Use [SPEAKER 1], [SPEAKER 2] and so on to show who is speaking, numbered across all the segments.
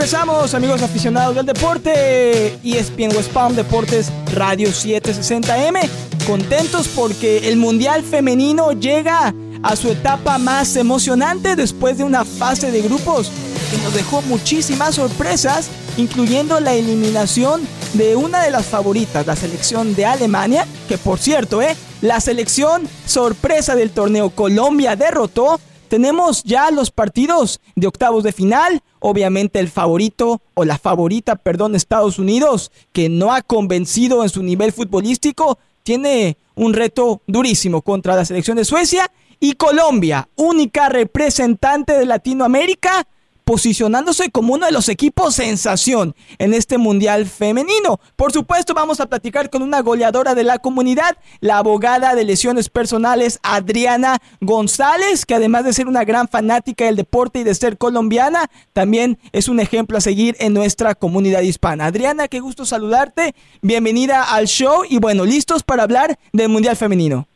[SPEAKER 1] Regresamos, amigos aficionados del deporte. ESPN West Palm Deportes Radio 760M. Contentos porque el Mundial Femenino llega a su etapa más emocionante después de una fase de grupos que nos dejó muchísimas sorpresas, incluyendo la eliminación de una de las favoritas, la selección de Alemania, que por cierto, ¿eh? la selección sorpresa del torneo Colombia derrotó. Tenemos ya los partidos de octavos de final, obviamente el favorito o la favorita, perdón, Estados Unidos, que no ha convencido en su nivel futbolístico, tiene un reto durísimo contra la selección de Suecia. Y Colombia, única representante de Latinoamérica, posicionándose como uno de los equipos sensación en este Mundial femenino. Por supuesto, vamos a platicar con una goleadora de la comunidad, la abogada de lesiones personales Adriana González, que además de ser una gran fanática del deporte y de ser colombiana, también es un ejemplo a seguir en nuestra comunidad hispana. Adriana, qué gusto saludarte, bienvenida al show y bueno, listos para hablar del Mundial femenino.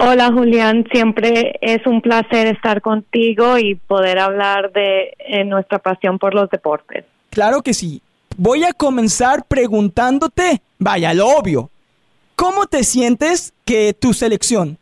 [SPEAKER 2] Hola Julián, siempre es un placer estar contigo y poder hablar de nuestra pasión por los deportes.
[SPEAKER 1] Claro que sí. Voy a comenzar preguntándote, vaya, lo obvio, ¿cómo te sientes que tu selección,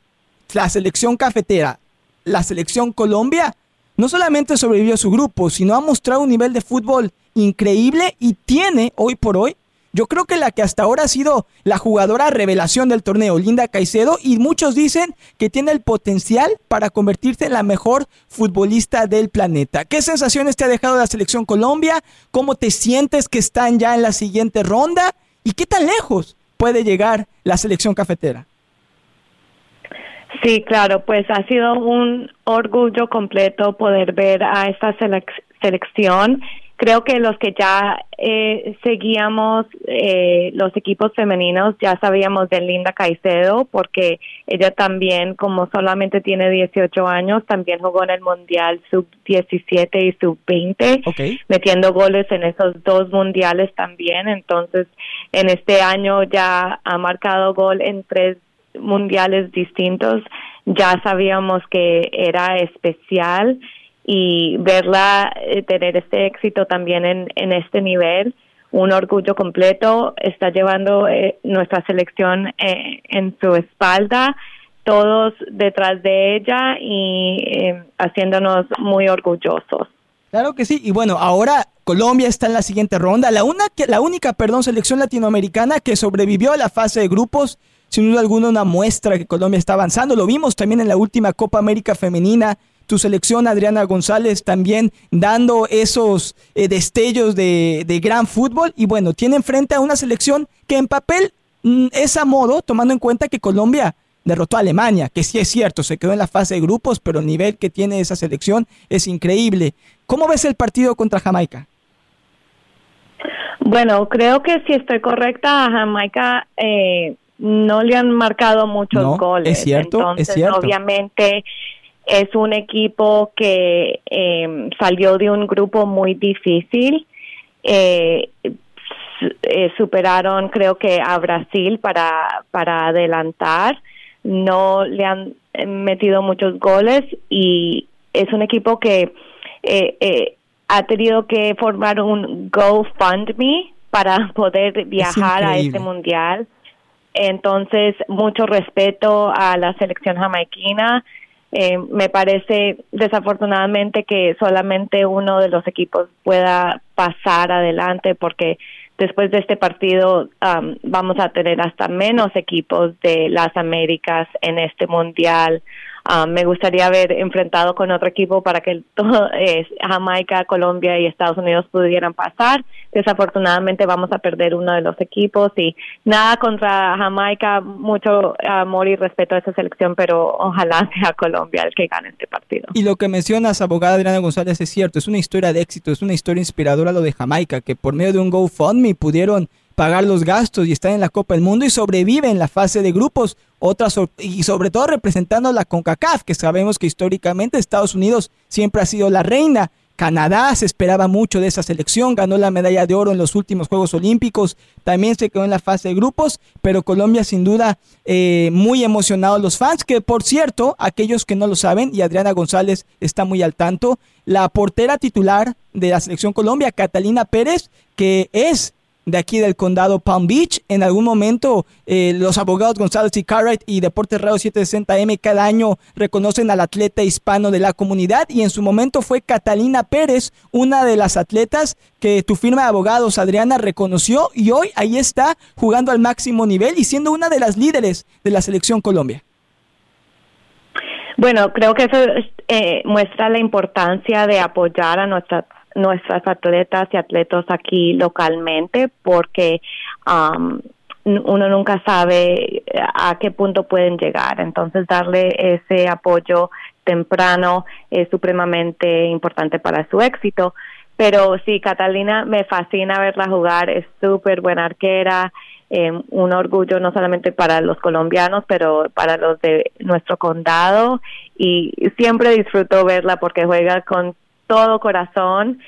[SPEAKER 1] la selección cafetera, la selección Colombia, no solamente sobrevivió a su grupo, sino ha mostrado un nivel de fútbol increíble y tiene hoy por hoy yo creo que la que hasta ahora ha sido la jugadora revelación del torneo, Linda Caicedo, y muchos dicen que tiene el potencial para convertirse en la mejor futbolista del planeta. ¿Qué sensaciones te ha dejado la selección Colombia? ¿Cómo te sientes que están ya en la siguiente ronda? ¿Y qué tan lejos puede llegar la selección cafetera?
[SPEAKER 2] Sí, claro, pues ha sido un orgullo completo poder ver a esta selección creo que los que ya eh, seguíamos eh, los equipos femeninos ya sabíamos de Linda Caicedo porque ella también como solamente tiene 18 años también jugó en el mundial sub 17 y sub 20 metiendo goles en esos dos mundiales también. Entonces en este año ya ha marcado gol en tres mundiales distintos. Ya sabíamos que era especial y verla eh, tener este éxito también en, en este nivel, un orgullo completo, está llevando eh, nuestra selección eh, en su espalda, todos detrás de ella y haciéndonos muy orgullosos.
[SPEAKER 1] Claro que sí, y bueno, ahora Colombia está en la siguiente ronda, la, una, la única perdón, selección latinoamericana que sobrevivió a la fase de grupos, sin duda alguna una muestra que Colombia está avanzando, lo vimos también en la última Copa América Femenina, tu selección, Adriana González, también dando esos eh, destellos de, gran fútbol. Y bueno, tienen frente a una selección que en papel mm, es a modo, tomando en cuenta que Colombia derrotó a Alemania, que sí es cierto, se quedó en la fase de grupos, pero el nivel que tiene esa selección es increíble. ¿Cómo ves el partido contra Jamaica?
[SPEAKER 2] Bueno, creo que si estoy correcta, a Jamaica eh, no le han marcado muchos goles.
[SPEAKER 1] Es cierto, es cierto.
[SPEAKER 2] Obviamente es un equipo que eh, salió de un grupo muy difícil. Eh, eh, superaron, creo que, a Brasil para, para adelantar. No le han metido muchos goles y es un equipo que ha tenido que formar un GoFundMe para poder viajar a este mundial. Entonces, mucho respeto a la selección jamaiquina eh, me parece desafortunadamente que solamente uno de los equipos pueda pasar adelante porque después de este partido vamos a tener hasta menos equipos de las Américas en este mundial. Me gustaría haber enfrentado con otro equipo para que todo, eh, Jamaica, Colombia y Estados Unidos pudieran pasar. Desafortunadamente vamos a perder uno de los equipos y nada contra Jamaica, mucho amor y respeto a esa selección, pero ojalá sea Colombia el que gane este partido.
[SPEAKER 1] Y lo que mencionas, abogada Adriana González, es cierto, es una historia de éxito, es una historia inspiradora lo de Jamaica, que por medio de un GoFundMe pudieron pagar los gastos y estar en la Copa del Mundo y sobrevive en la fase de grupos, otras y sobre todo representando a la CONCACAF, que sabemos que históricamente Estados Unidos siempre ha sido la reina. Canadá se esperaba mucho de esa selección, ganó la medalla de oro en los últimos Juegos Olímpicos, también se quedó en la fase de grupos, pero Colombia sin duda eh, muy emocionados los fans, que por cierto, aquellos que no lo saben, y Adriana González está muy al tanto, la portera titular de la selección Colombia, Catalina Pérez, que es de aquí del condado Palm Beach. En algún momento, eh, los abogados González y Cartwright y Deportes Radio 760M cada año reconocen al atleta hispano de la comunidad y en su momento fue Catalina Pérez, una de las atletas que tu firma de abogados, Adriana, reconoció y hoy ahí está jugando al máximo nivel y siendo una de las líderes de la selección Colombia.
[SPEAKER 2] Bueno, creo que eso eh, muestra la importancia de apoyar a nuestra nuestras atletas y atletas aquí localmente porque um, uno nunca sabe a qué punto pueden llegar. Entonces, darle ese apoyo temprano es supremamente importante para su éxito. Pero sí, Catalina, me fascina verla jugar, es súper buena arquera, eh, un orgullo no solamente para los colombianos, pero para los de nuestro condado y siempre disfruto verla porque juega con todo corazón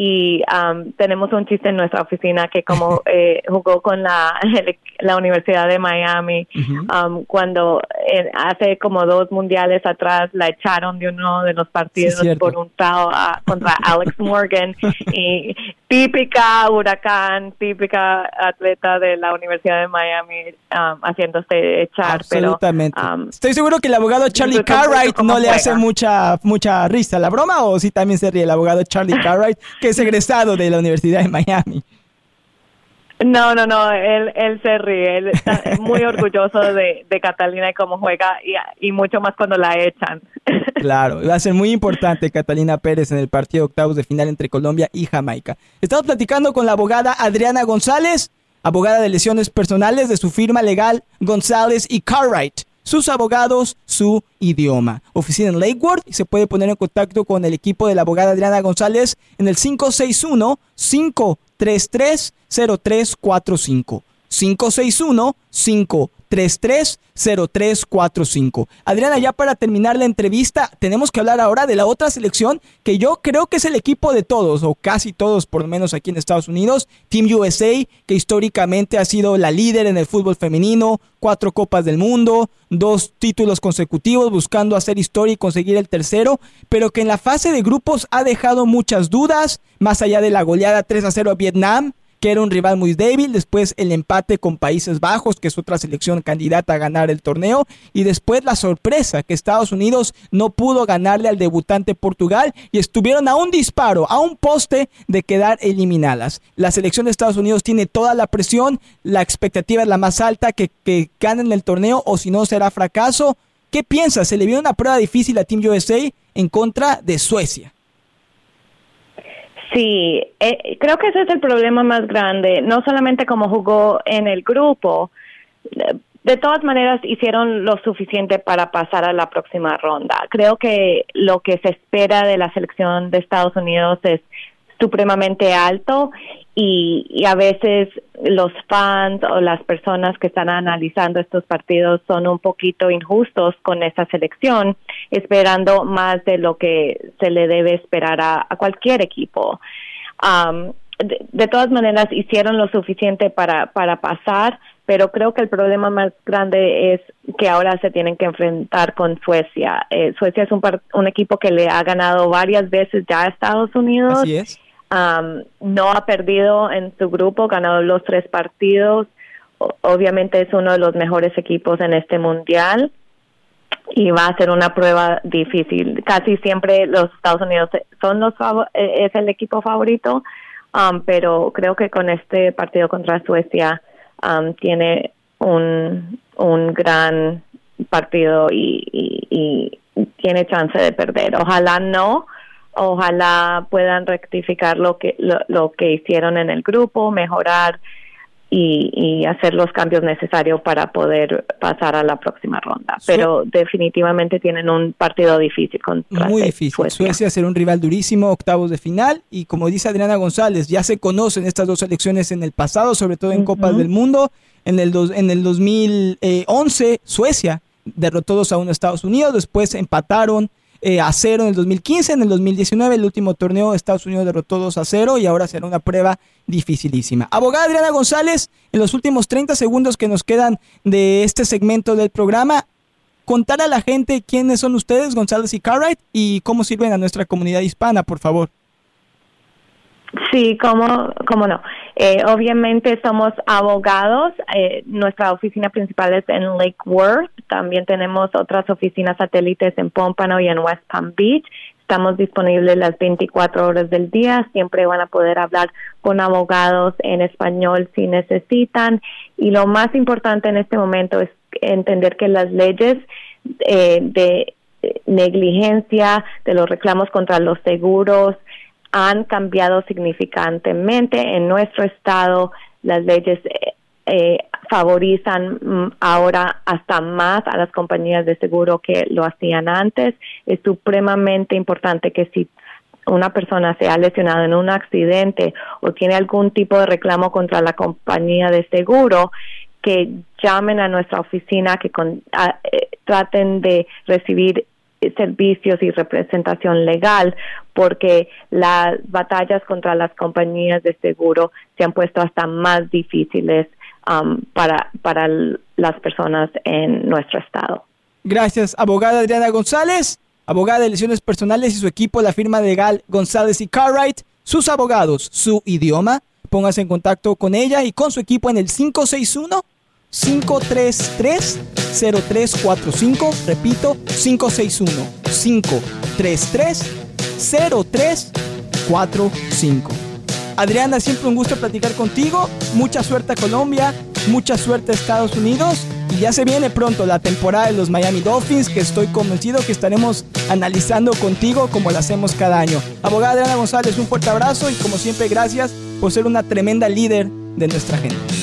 [SPEAKER 2] y um, tenemos un chiste en nuestra oficina que como eh, jugó con la, la Universidad de Miami um, cuando eh, hace como dos mundiales atrás la echaron de uno de los partidos por un tao contra Alex Morgan y típica huracán, típica atleta de la Universidad de Miami um, haciéndose echar.
[SPEAKER 1] Absolutamente. Estoy seguro que el abogado Charlie Cartwright no le hace mucha mucha risa la broma o si también se ríe el abogado Charlie Cartwright que es egresado de la Universidad de Miami.
[SPEAKER 2] No, no, no, él, él se ríe, él está muy orgulloso de, Catalina y cómo juega y, mucho más cuando la echan.
[SPEAKER 1] Claro, va a ser muy importante Catalina Pérez en el partido octavos de final entre Colombia y Jamaica. Estamos platicando con la abogada Adriana González, abogada de lesiones personales de su firma legal González y Cartwright sus abogados, su idioma. Oficina en Lakewood y se puede poner en contacto con el equipo de la abogada Adriana González en el 561 533 0345. 561 533 330345. Adriana, ya para terminar la entrevista, tenemos que hablar ahora de la otra selección que yo creo que es el equipo de todos, o casi todos, por lo menos aquí en Estados Unidos, Team USA, que históricamente ha sido la líder en el fútbol femenino, cuatro copas del mundo, dos títulos consecutivos, buscando hacer historia y conseguir el tercero, pero que en la fase de grupos ha dejado muchas dudas, más allá de la goleada 3 a 0 a Vietnam, que era un rival muy débil, después el empate con Países Bajos, que es otra selección candidata a ganar el torneo, y después la sorpresa que Estados Unidos no pudo ganarle al debutante Portugal y estuvieron a un disparo, a un poste de quedar eliminadas. La selección de Estados Unidos tiene toda la presión, la expectativa es la más alta, que, que ganen el torneo o si no será fracaso. ¿Qué piensas? Se le vio una prueba difícil a Team USA en contra de Suecia.
[SPEAKER 2] Sí, eh, creo que ese es el problema más grande, no solamente como jugó en el grupo, de todas maneras hicieron lo suficiente para pasar a la próxima ronda. Creo que lo que se espera de la selección de Estados Unidos es supremamente alto y, a veces los fans o las personas que están analizando estos partidos son un poquito injustos con esta selección, esperando más de lo que se le debe esperar a, cualquier equipo. Um, de, todas maneras, hicieron lo suficiente para, para pasar, pero creo que el problema más grande es que ahora se tienen que enfrentar con Suecia. Eh, Suecia es un, un equipo que le ha ganado varias veces ya a Estados Unidos.
[SPEAKER 1] Así es
[SPEAKER 2] no ha perdido en su grupo, ganado los tres partidos. obviamente es uno de los mejores equipos en este mundial y va a ser una prueba difícil. Casi siempre los Estados Unidos son los e, es el equipo favorito, pero creo que con este partido contra Suecia tiene un, un gran partido y, y tiene chance de perder. Ojalá no, ojalá puedan rectificar lo que lo, que hicieron en el grupo, mejorar y, hacer los cambios necesarios para poder pasar a la próxima ronda. Pero definitivamente tienen un partido difícil contra
[SPEAKER 1] Muy difícil. Suecia. Suecia será un rival durísimo, octavos de final. Y como dice Adriana González, ya se conocen estas dos elecciones en el pasado, sobre todo en Copas del Mundo. En el, en el 2011, Suecia derrotó dos a uno a Estados Unidos, después empataron eh, a 0 en el 2015, en el 2019 el último torneo Estados Unidos derrotó 2 a 0 y ahora será una prueba dificilísima. Abogada Adriana González, en los últimos 30 segundos que nos quedan de este segmento del programa, contar a la gente quiénes son ustedes, González y Cartwright, y cómo sirven a nuestra comunidad hispana, por favor.
[SPEAKER 2] Sí, cómo, cómo no. Eh, obviamente somos abogados. Eh, nuestra oficina principal es en Lake Worth. También tenemos otras oficinas satélites en Pompano y en West Palm Beach. Estamos disponibles las 24 horas del día. Siempre van a poder hablar con abogados en español si necesitan. Y lo más importante en este momento es entender que las leyes eh, de negligencia, de los reclamos contra los seguros, han cambiado significantemente. En nuestro estado, las leyes eh, eh, favorizan mm, ahora hasta más a las compañías de seguro que lo hacían antes. Es supremamente importante que si una persona se ha lesionado en un accidente o tiene algún tipo de reclamo contra la compañía de seguro, que llamen a nuestra oficina, que eh, traten de recibir servicios y representación legal porque las batallas contra las compañías de seguro se han puesto hasta más difíciles um, para, para las personas en nuestro estado.
[SPEAKER 1] Gracias, abogada Adriana González, abogada de lesiones personales y su equipo, la firma legal González y Cartwright, sus abogados, su idioma. Póngase en contacto con ella y con su equipo en el 561 533-0345. Repito, 561-533-0345. Adriana, siempre un gusto platicar contigo. Mucha suerte a Colombia, mucha suerte a Estados Unidos. Y ya se viene pronto la temporada de los Miami Dolphins, que estoy convencido que estaremos analizando contigo como lo hacemos cada año. Abogada Adriana González, un fuerte abrazo y como siempre gracias por ser una tremenda líder de nuestra gente.